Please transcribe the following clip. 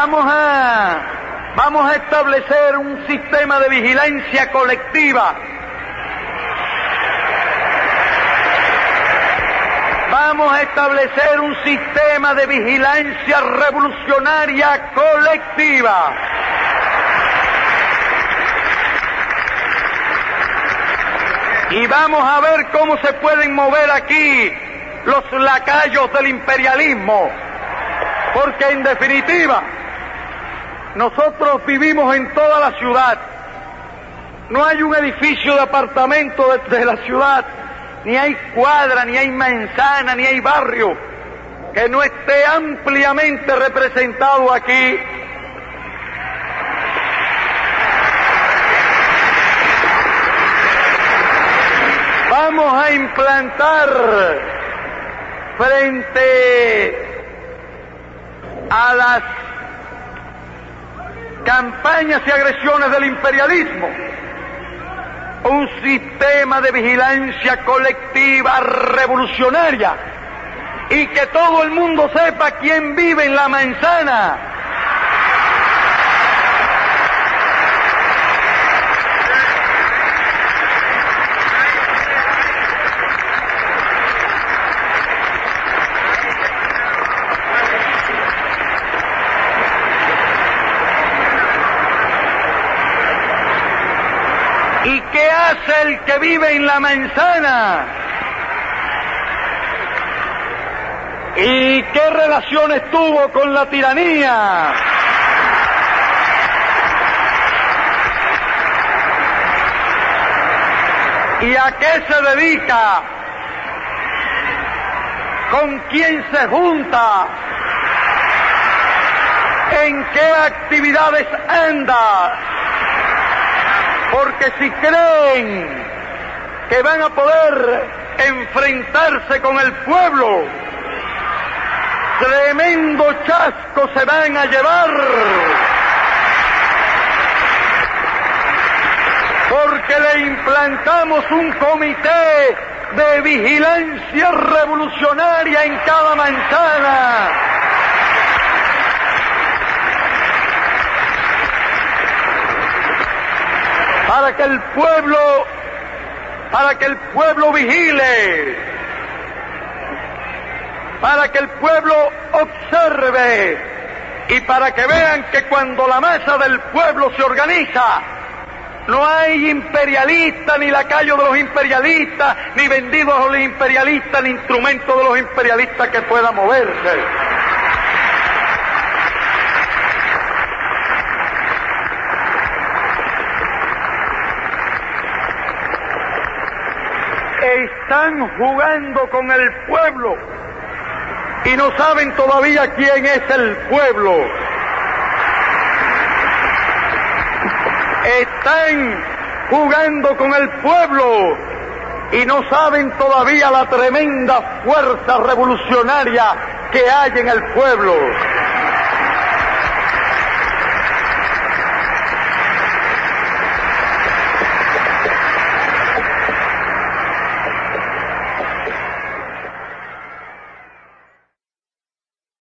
Vamos a, vamos a establecer un sistema de vigilancia colectiva. Vamos a establecer un sistema de vigilancia revolucionaria colectiva. Y vamos a ver cómo se pueden mover aquí los lacayos del imperialismo. Porque en definitiva, nosotros vivimos en toda la ciudad. No hay un edificio de apartamento de, la ciudad, ni hay cuadra, ni hay manzana, ni hay barrio que no esté ampliamente representado aquí. Vamos a implantar frente a las campañas y agresiones del imperialismo, un sistema de vigilancia colectiva revolucionaria y que todo el mundo sepa quién vive en la manzana. ¿Y qué hace el que vive en la manzana? ¿Y qué relaciones tuvo con la tiranía? ¿Y a qué se dedica? ¿Con quién se junta? ¿En qué actividades anda? Porque si creen que van a poder enfrentarse con el pueblo, tremendo chasco se van a llevar. Porque le implantamos un comité de vigilancia revolucionaria en cada manzana. Para que el pueblo, para que el pueblo vigile, para que el pueblo observe y para que vean que cuando la masa del pueblo se organiza, no hay imperialista, ni lacayo de los imperialistas, ni vendidos a los imperialistas, ni instrumento de los imperialistas que pueda moverse. Están jugando con el pueblo y no saben todavía quién es el pueblo. Están jugando con el pueblo y no saben todavía la tremenda fuerza revolucionaria que hay en el pueblo.